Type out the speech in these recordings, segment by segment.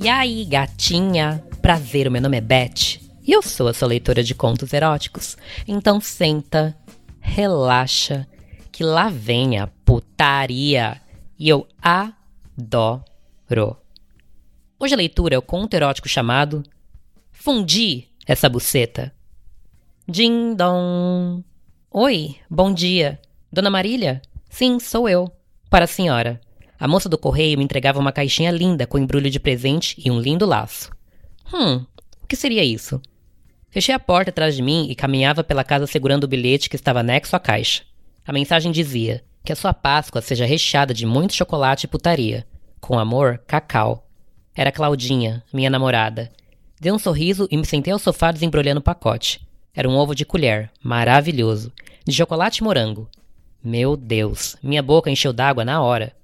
E aí, gatinha? Prazer, o meu nome é Beth e eu sou a sua leitora de contos eróticos. Então senta, relaxa, que lá vem a putaria. E eu adoro. Hoje a leitura é o conto erótico chamado Fundi essa buceta. Din dom. Oi, bom dia. Dona Marília? Sim, sou eu. Para a senhora. A moça do correio me entregava uma caixinha linda com embrulho de presente e um lindo laço. Hum, o que seria isso? Fechei a porta atrás de mim e caminhava pela casa segurando o bilhete que estava anexo à caixa. A mensagem dizia que a sua Páscoa seja recheada de muito chocolate e putaria. Com amor, Cacau. Era Claudinha, minha namorada. Dei um sorriso e me sentei ao sofá desembrulhando o pacote. Era um ovo de colher, maravilhoso, de chocolate e morango. Meu Deus, minha boca encheu d'água na hora.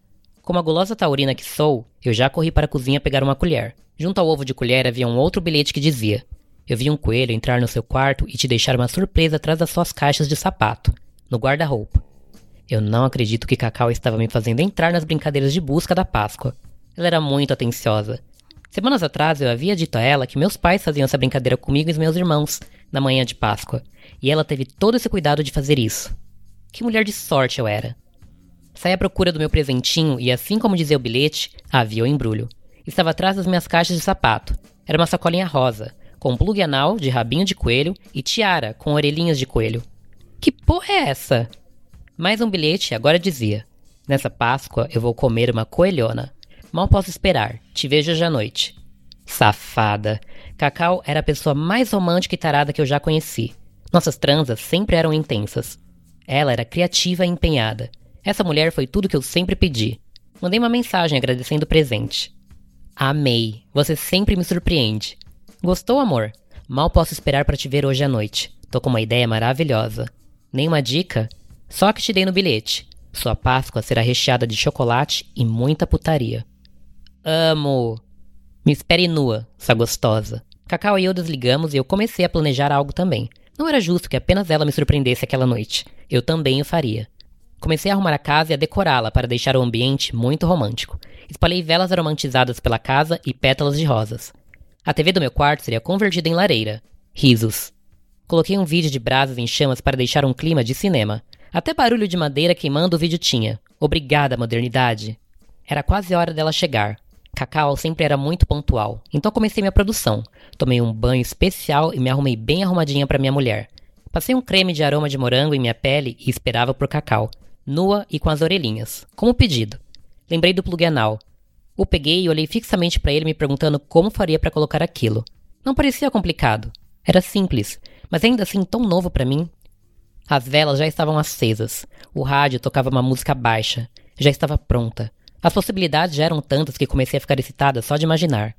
Como a gulosa taurina que sou, eu já corri para a cozinha pegar uma colher. Junto ao ovo de colher havia um outro bilhete que dizia: Eu vi um coelho entrar no seu quarto e te deixar uma surpresa atrás das suas caixas de sapato, no guarda-roupa. Eu não acredito que Cacau estava me fazendo entrar nas brincadeiras de busca da Páscoa. Ela era muito atenciosa. Semanas atrás eu havia dito a ela que meus pais faziam essa brincadeira comigo e meus irmãos, na manhã de Páscoa, e ela teve todo esse cuidado de fazer isso. Que mulher de sorte eu era! Saí à procura do meu presentinho e, assim como dizia o bilhete, havia o embrulho. Estava atrás das minhas caixas de sapato. Era uma sacolinha rosa, com plug anal de rabinho de coelho e tiara com orelhinhas de coelho. Que porra é essa? Mais um bilhete agora dizia: Nessa Páscoa eu vou comer uma coelhona. Mal posso esperar. Te vejo hoje à noite. Safada. Cacau era a pessoa mais romântica e tarada que eu já conheci. Nossas transas sempre eram intensas. Ela era criativa e empenhada. Essa mulher foi tudo que eu sempre pedi. Mandei uma mensagem agradecendo o presente. Amei. Você sempre me surpreende. Gostou, amor? Mal posso esperar para te ver hoje à noite. Tô com uma ideia maravilhosa. Nenhuma dica? Só que te dei no bilhete. Sua Páscoa será recheada de chocolate e muita putaria. Amo! Me espere nua, sua gostosa. Cacau e eu desligamos e eu comecei a planejar algo também. Não era justo que apenas ela me surpreendesse aquela noite. Eu também o faria. Comecei a arrumar a casa e a decorá-la para deixar o ambiente muito romântico. Espalhei velas aromatizadas pela casa e pétalas de rosas. A TV do meu quarto seria convertida em lareira. Risos. Coloquei um vídeo de brasas em chamas para deixar um clima de cinema. Até barulho de madeira queimando o vídeo tinha. Obrigada, modernidade. Era quase hora dela chegar. Cacau sempre era muito pontual, então comecei minha produção. Tomei um banho especial e me arrumei bem arrumadinha para minha mulher. Passei um creme de aroma de morango em minha pele e esperava por Cacau nua e com as orelhinhas, como pedido. Lembrei do plug anal. O peguei e olhei fixamente para ele, me perguntando como faria para colocar aquilo. Não parecia complicado. Era simples, mas ainda assim tão novo para mim. As velas já estavam acesas. O rádio tocava uma música baixa. Já estava pronta. As possibilidades já eram tantas que comecei a ficar excitada só de imaginar.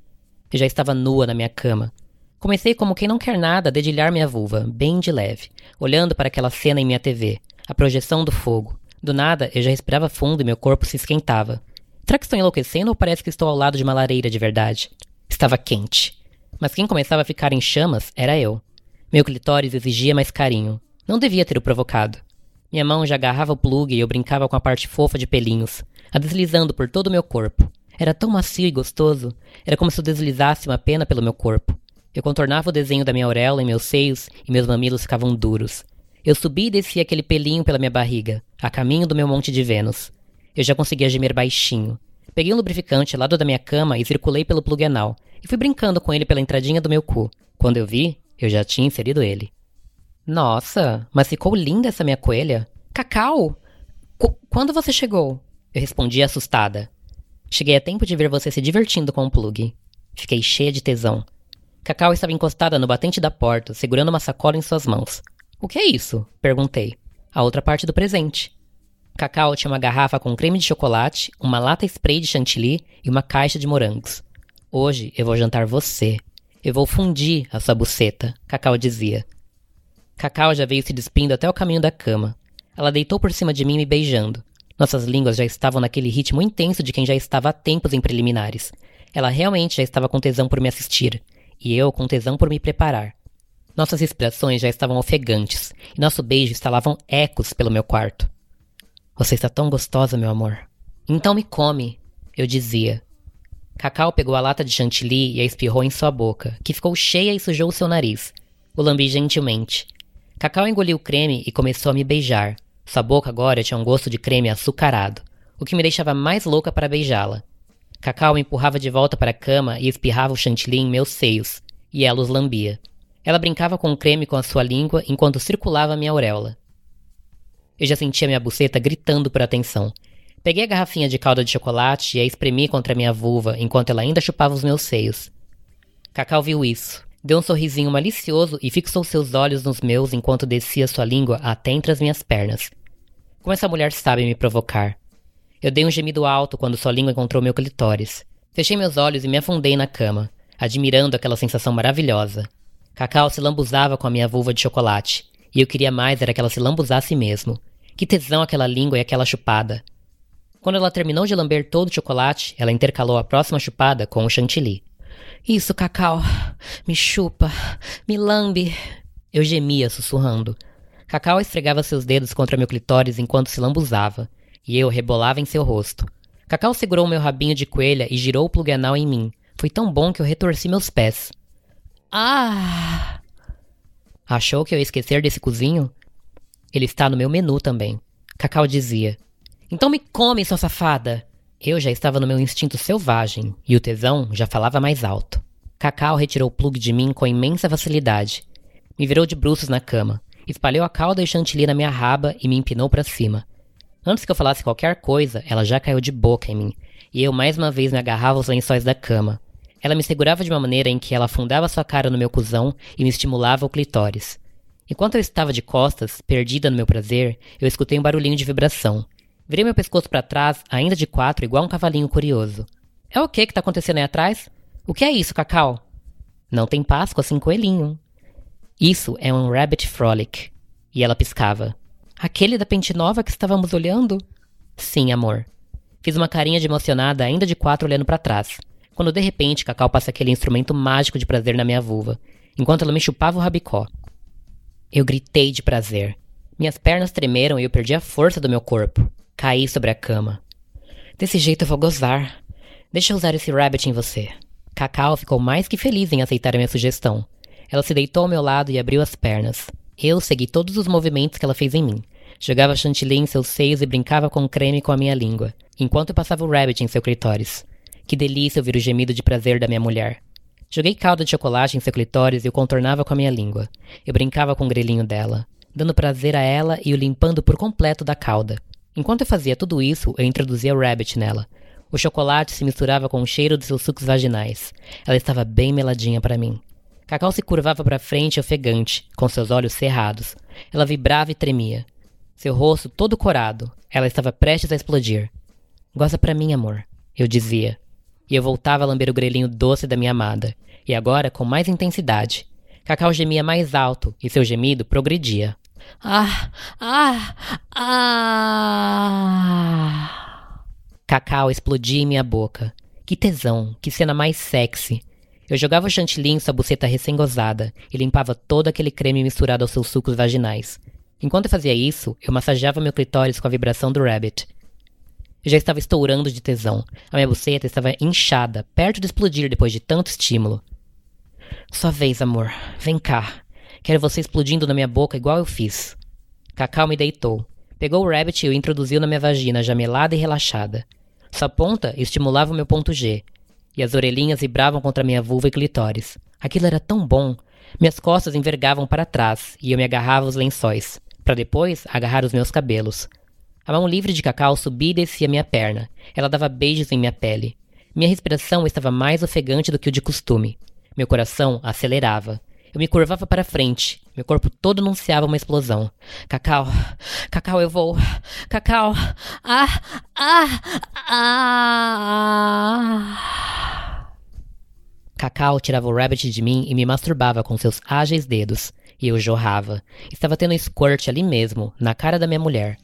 Eu já estava nua na minha cama. Comecei como quem não quer nada a dedilhar minha vulva, bem de leve, olhando para aquela cena em minha TV, a projeção do fogo, do nada, eu já respirava fundo e meu corpo se esquentava. Será que estou enlouquecendo ou parece que estou ao lado de uma lareira de verdade? Estava quente. Mas quem começava a ficar em chamas era eu. Meu clitóris exigia mais carinho. Não devia ter o provocado. Minha mão já agarrava o plug e eu brincava com a parte fofa de pelinhos, a deslizando por todo o meu corpo. Era tão macio e gostoso. Era como se eu deslizasse uma pena pelo meu corpo. Eu contornava o desenho da minha auréola em meus seios e meus mamilos ficavam duros. Eu subi e desci aquele pelinho pela minha barriga, a caminho do meu monte de Vênus. Eu já conseguia gemer baixinho. Peguei um lubrificante ao lado da minha cama e circulei pelo plug anal, e fui brincando com ele pela entradinha do meu cu. Quando eu vi, eu já tinha inserido ele. Nossa, mas ficou linda essa minha coelha. Cacau! Qu quando você chegou? Eu respondi assustada. Cheguei a tempo de ver você se divertindo com o plug. Fiquei cheia de tesão. Cacau estava encostada no batente da porta, segurando uma sacola em suas mãos. O que é isso? Perguntei. A outra parte do presente. Cacau tinha uma garrafa com creme de chocolate, uma lata spray de chantilly e uma caixa de morangos. Hoje eu vou jantar você. Eu vou fundir a sua buceta, Cacau dizia. Cacau já veio se despindo até o caminho da cama. Ela deitou por cima de mim me beijando. Nossas línguas já estavam naquele ritmo intenso de quem já estava há tempos em preliminares. Ela realmente já estava com tesão por me assistir, e eu com tesão por me preparar. Nossas respirações já estavam ofegantes, e nosso beijo estalavam ecos pelo meu quarto. Você está tão gostosa, meu amor. Então me come, eu dizia. Cacau pegou a lata de chantilly e a espirrou em sua boca, que ficou cheia e sujou seu nariz. O lambi gentilmente. Cacau engoliu o creme e começou a me beijar. Sua boca agora tinha um gosto de creme açucarado, o que me deixava mais louca para beijá-la. Cacau me empurrava de volta para a cama e espirrava o chantilly em meus seios, e ela os lambia. Ela brincava com o creme com a sua língua enquanto circulava minha auréola. Eu já sentia minha buceta gritando por atenção. Peguei a garrafinha de calda de chocolate e a espremi contra minha vulva enquanto ela ainda chupava os meus seios. Cacau viu isso. Deu um sorrisinho malicioso e fixou seus olhos nos meus enquanto descia sua língua até entre as minhas pernas. Como essa mulher sabe me provocar. Eu dei um gemido alto quando sua língua encontrou meu clitóris. Fechei meus olhos e me afundei na cama, admirando aquela sensação maravilhosa. Cacau se lambuzava com a minha vulva de chocolate, e eu queria mais era que ela se lambuzasse mesmo. Que tesão aquela língua e aquela chupada. Quando ela terminou de lamber todo o chocolate, ela intercalou a próxima chupada com o chantilly. Isso, Cacau. Me chupa. Me lambe. Eu gemia, sussurrando. Cacau esfregava seus dedos contra meu clitóris enquanto se lambuzava, e eu rebolava em seu rosto. Cacau segurou meu rabinho de coelha e girou o plug anal em mim. Foi tão bom que eu retorci meus pés. Ah! Achou que eu ia esquecer desse cozinho? Ele está no meu menu também. Cacau dizia. Então me come, sua safada! Eu já estava no meu instinto selvagem e o tesão já falava mais alto. Cacau retirou o plug de mim com imensa facilidade. Me virou de bruços na cama, espalhou a calda e chantilly na minha raba e me empinou para cima. Antes que eu falasse qualquer coisa, ela já caiu de boca em mim, e eu mais uma vez me agarrava aos lençóis da cama. Ela me segurava de uma maneira em que ela afundava sua cara no meu cuzão e me estimulava o clitóris. Enquanto eu estava de costas, perdida no meu prazer, eu escutei um barulhinho de vibração. Virei meu pescoço para trás, ainda de quatro, igual um cavalinho curioso. É o que que tá acontecendo aí atrás? O que é isso, Cacau? Não tem Páscoa sem coelhinho. Isso é um Rabbit Frolic. E ela piscava. Aquele da pente nova que estávamos olhando? Sim, amor. Fiz uma carinha de emocionada, ainda de quatro, olhando para trás. Quando de repente Cacau passa aquele instrumento mágico de prazer na minha vulva, enquanto ela me chupava o rabicó. Eu gritei de prazer. Minhas pernas tremeram e eu perdi a força do meu corpo. Caí sobre a cama. Desse jeito eu vou gozar. Deixa eu usar esse rabbit em você. Cacau ficou mais que feliz em aceitar a minha sugestão. Ela se deitou ao meu lado e abriu as pernas. Eu segui todos os movimentos que ela fez em mim. Jogava chantilly em seus seios e brincava com creme com a minha língua, enquanto eu passava o rabbit em seu clitóris. Que delícia ouvir o gemido de prazer da minha mulher. Joguei calda de chocolate em seu clitóris e o contornava com a minha língua. Eu brincava com o grelhinho dela, dando prazer a ela e o limpando por completo da cauda. Enquanto eu fazia tudo isso, eu introduzia o rabbit nela. O chocolate se misturava com o cheiro de seus sucos vaginais. Ela estava bem meladinha para mim. Cacau se curvava para frente ofegante, com seus olhos cerrados. Ela vibrava e tremia. Seu rosto todo corado. Ela estava prestes a explodir. Goza para mim, amor, eu dizia. E eu voltava a lamber o grelhinho doce da minha amada, e agora com mais intensidade. Cacau gemia mais alto e seu gemido progredia. Ah, ah, ah. Cacau explodia em minha boca. Que tesão, que cena mais sexy. Eu jogava o chantilly em sua buceta recém-gozada e limpava todo aquele creme misturado aos seus sucos vaginais. Enquanto eu fazia isso, eu massageava meu clitóris com a vibração do rabbit. Eu já estava estourando de tesão. A minha buceta estava inchada, perto de explodir depois de tanto estímulo. Sua vez, amor. Vem cá. Quero você explodindo na minha boca igual eu fiz. Cacau me deitou. Pegou o rabbit e o introduziu na minha vagina, já melada e relaxada. Sua ponta estimulava o meu ponto G, e as orelhinhas vibravam contra minha vulva e clitóris. Aquilo era tão bom. Minhas costas envergavam para trás e eu me agarrava aos lençóis, para depois agarrar os meus cabelos. A mão livre de Cacau subia e descia minha perna. Ela dava beijos em minha pele. Minha respiração estava mais ofegante do que o de costume. Meu coração acelerava. Eu me curvava para frente. Meu corpo todo anunciava uma explosão. Cacau, Cacau, eu vou. Cacau, ah, ah, ah. Cacau tirava o rabbit de mim e me masturbava com seus ágeis dedos. E eu jorrava. Estava tendo um squirt ali mesmo, na cara da minha mulher.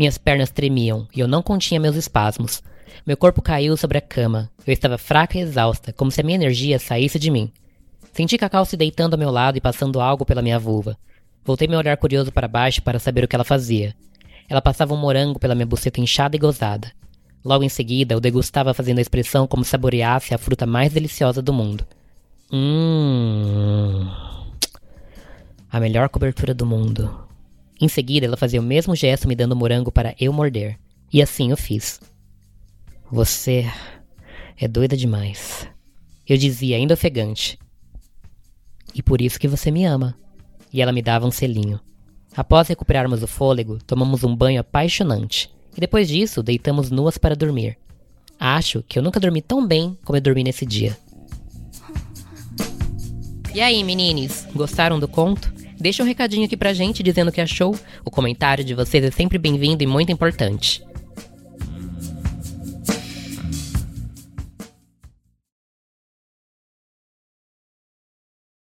Minhas pernas tremiam e eu não continha meus espasmos. Meu corpo caiu sobre a cama. Eu estava fraca e exausta, como se a minha energia saísse de mim. Senti Cacau se deitando ao meu lado e passando algo pela minha vulva. Voltei meu olhar curioso para baixo para saber o que ela fazia. Ela passava um morango pela minha buceta inchada e gozada. Logo em seguida, eu degustava fazendo a expressão como saboreasse a fruta mais deliciosa do mundo. Hum. A melhor cobertura do mundo. Em seguida, ela fazia o mesmo gesto me dando morango para eu morder. E assim eu fiz. Você é doida demais. Eu dizia, ainda ofegante. E por isso que você me ama. E ela me dava um selinho. Após recuperarmos o fôlego, tomamos um banho apaixonante. E depois disso, deitamos nuas para dormir. Acho que eu nunca dormi tão bem como eu dormi nesse dia. E aí, menines, gostaram do conto? Deixa um recadinho aqui pra gente dizendo o que achou. O comentário de vocês é sempre bem-vindo e muito importante.